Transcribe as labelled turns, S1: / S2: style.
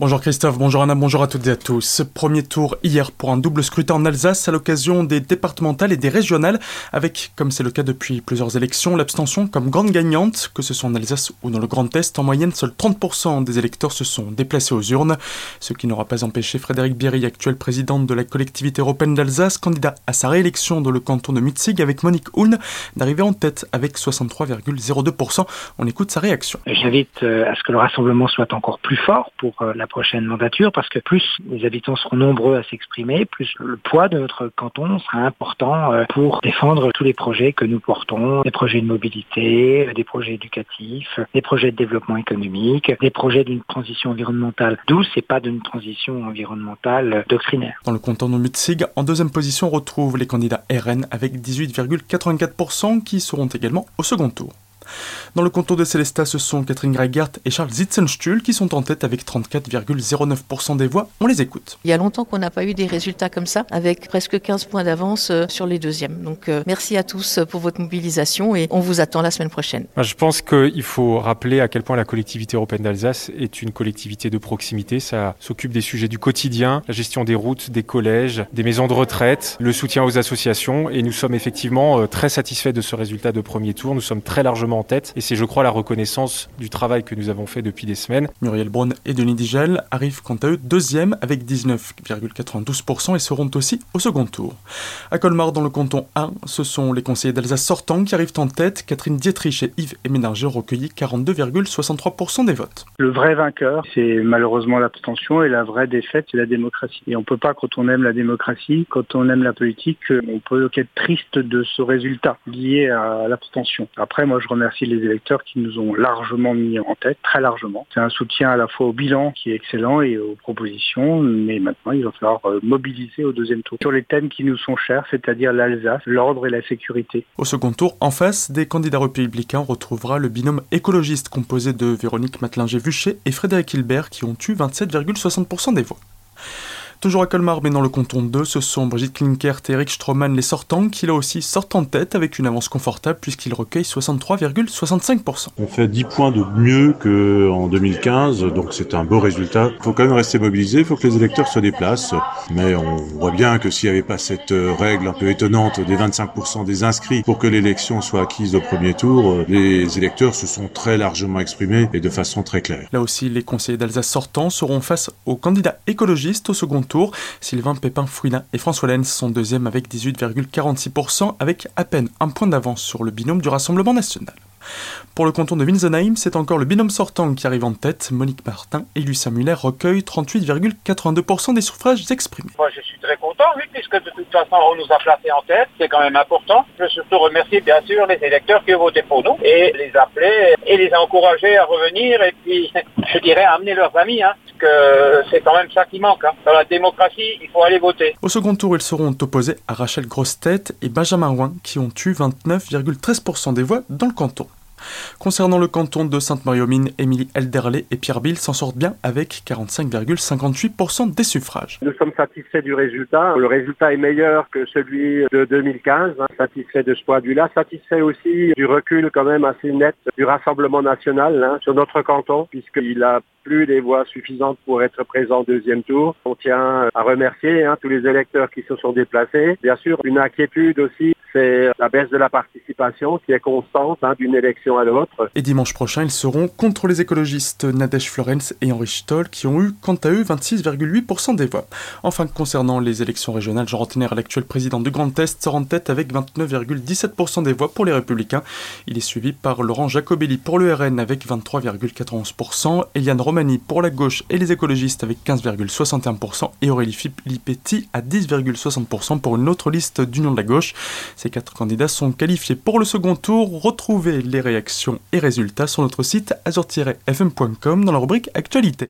S1: Bonjour Christophe, bonjour Anna, bonjour à toutes et à tous. Premier tour hier pour un double scrutin en Alsace à l'occasion des départementales et des régionales, avec, comme c'est le cas depuis plusieurs élections, l'abstention comme grande gagnante, que ce soit en Alsace ou dans le Grand Est. En moyenne, seuls 30% des électeurs se sont déplacés aux urnes, ce qui n'aura pas empêché Frédéric Bierry, actuel président de la collectivité européenne d'Alsace, candidat à sa réélection dans le canton de Mitzig avec Monique Huln, d'arriver en tête avec 63,02%. On écoute sa réaction.
S2: J'invite euh, à ce que le rassemblement soit encore plus fort pour euh, la prochaine mandature parce que plus les habitants seront nombreux à s'exprimer, plus le poids de notre canton sera important euh, pour défendre tous les projets que nous portons, des projets de mobilité, des projets éducatifs, des projets de développement économique, des projets d'une transition environnementale douce et pas d'une transition environnementale doctrinaire.
S1: Dans le canton de Mutzig, en deuxième position, on retrouve les candidats RN avec 18,84% qui seront également au second tour. Dans le canton de Célestat, ce sont Catherine Greigert et Charles Zitzenstuhl qui sont en tête avec 34,09% des voix. On les écoute.
S3: Il y a longtemps qu'on n'a pas eu des résultats comme ça, avec presque 15 points d'avance euh, sur les deuxièmes. Donc euh, merci à tous pour votre mobilisation et on vous attend la semaine prochaine.
S4: Je pense qu'il faut rappeler à quel point la collectivité européenne d'Alsace est une collectivité de proximité. Ça s'occupe des sujets du quotidien, la gestion des routes, des collèges, des maisons de retraite, le soutien aux associations et nous sommes effectivement euh, très satisfaits de ce résultat de premier tour. Nous sommes très largement en tête et c'est, je crois, la reconnaissance du travail que nous avons fait depuis des semaines.
S1: Muriel Braun et Denis Digel arrivent quant à eux deuxième avec 19,92% et seront aussi au second tour. À Colmar, dans le canton 1, ce sont les conseillers d'Alsace sortants qui arrivent en tête. Catherine Dietrich et Yves Eménager ont recueilli 42,63% des votes.
S5: Le vrai vainqueur, c'est malheureusement l'abstention et la vraie défaite, c'est la démocratie. Et on ne peut pas, quand on aime la démocratie, quand on aime la politique, on peut être triste de ce résultat lié à l'abstention. Après, moi, je remercie les électeurs qui nous ont largement mis en tête, très largement. C'est un soutien à la fois au bilan qui est excellent et aux propositions, mais maintenant il va falloir euh, mobiliser au deuxième tour sur les thèmes qui nous sont chers, c'est-à-dire l'Alsace, l'ordre et la sécurité.
S1: Au second tour, en face des candidats républicains, on retrouvera le binôme écologiste composé de Véronique Matelinger-Vuchet et Frédéric Hilbert qui ont eu 27,60% des voix. Toujours à Colmar, mais dans le canton 2, ce sont Brigitte Klinkert et Eric Stroman les sortants qui là aussi sortent en tête avec une avance confortable puisqu'ils recueillent 63,65%.
S6: On fait 10 points de mieux qu'en 2015, donc c'est un beau résultat. Il faut quand même rester mobilisé, il faut que les électeurs se déplacent, mais on voit bien que s'il n'y avait pas cette règle un peu étonnante des 25% des inscrits pour que l'élection soit acquise au premier tour, les électeurs se sont très largement exprimés et de façon très claire.
S1: Là aussi, les conseillers d'Alsace sortants seront face aux candidats écologistes au second tour. Sylvain Pépin-Fouina et François Lenz sont deuxièmes avec 18,46%, avec à peine un point d'avance sur le binôme du Rassemblement national. Pour le canton de Winsenheim, c'est encore le binôme sortant qui arrive en tête. Monique Martin et Lucien Muller recueillent 38,82% des suffrages exprimés.
S7: Moi, je suis très content, oui, puisque de toute façon, on nous a placés en tête. C'est quand même important. Je veux surtout remercier, bien sûr, les électeurs qui ont voté pour nous et les appeler et les encourager à revenir et puis, je dirais, à amener leurs amis, hein, que c'est quand même ça qui manque. Hein. Dans la démocratie, il faut aller voter.
S1: Au second tour, ils seront opposés à Rachel Grostet et Benjamin Ouin, qui ont eu 29,13% des voix dans le canton. Concernant le canton de Sainte-Marie-aux-Mines, Émilie Elderley et Pierre Bill s'en sortent bien avec 45,58% des suffrages.
S8: Nous sommes satisfaits du résultat. Le résultat est meilleur que celui de 2015. Hein. Satisfait de ce point de vue-là. Satisfait aussi du recul quand même assez net du Rassemblement national hein, sur notre canton, puisqu'il a plus les voix suffisantes pour être présent au deuxième tour. On tient à remercier hein, tous les électeurs qui se sont déplacés. Bien sûr, une inquiétude aussi c'est la baisse de la participation qui est constante hein, d'une élection à l'autre.
S1: Et dimanche prochain, ils seront contre les écologistes Nadège Florence et Henri Stoll qui ont eu quant à eux 26,8% des voix. Enfin, concernant les élections régionales, Jean Rottener, l'actuel président du Grand Est, sort en tête avec 29,17% des voix pour les Républicains. Il est suivi par Laurent Jacobelli pour le RN avec 23,91%, Eliane Romani pour la gauche et les écologistes avec 15,61% et Aurélie Filippetti à 10,60% pour une autre liste d'Union de la gauche. Ces quatre candidats sont qualifiés pour le second tour. Retrouvez les réactions et résultats sur notre site azur-fm.com dans la rubrique Actualité.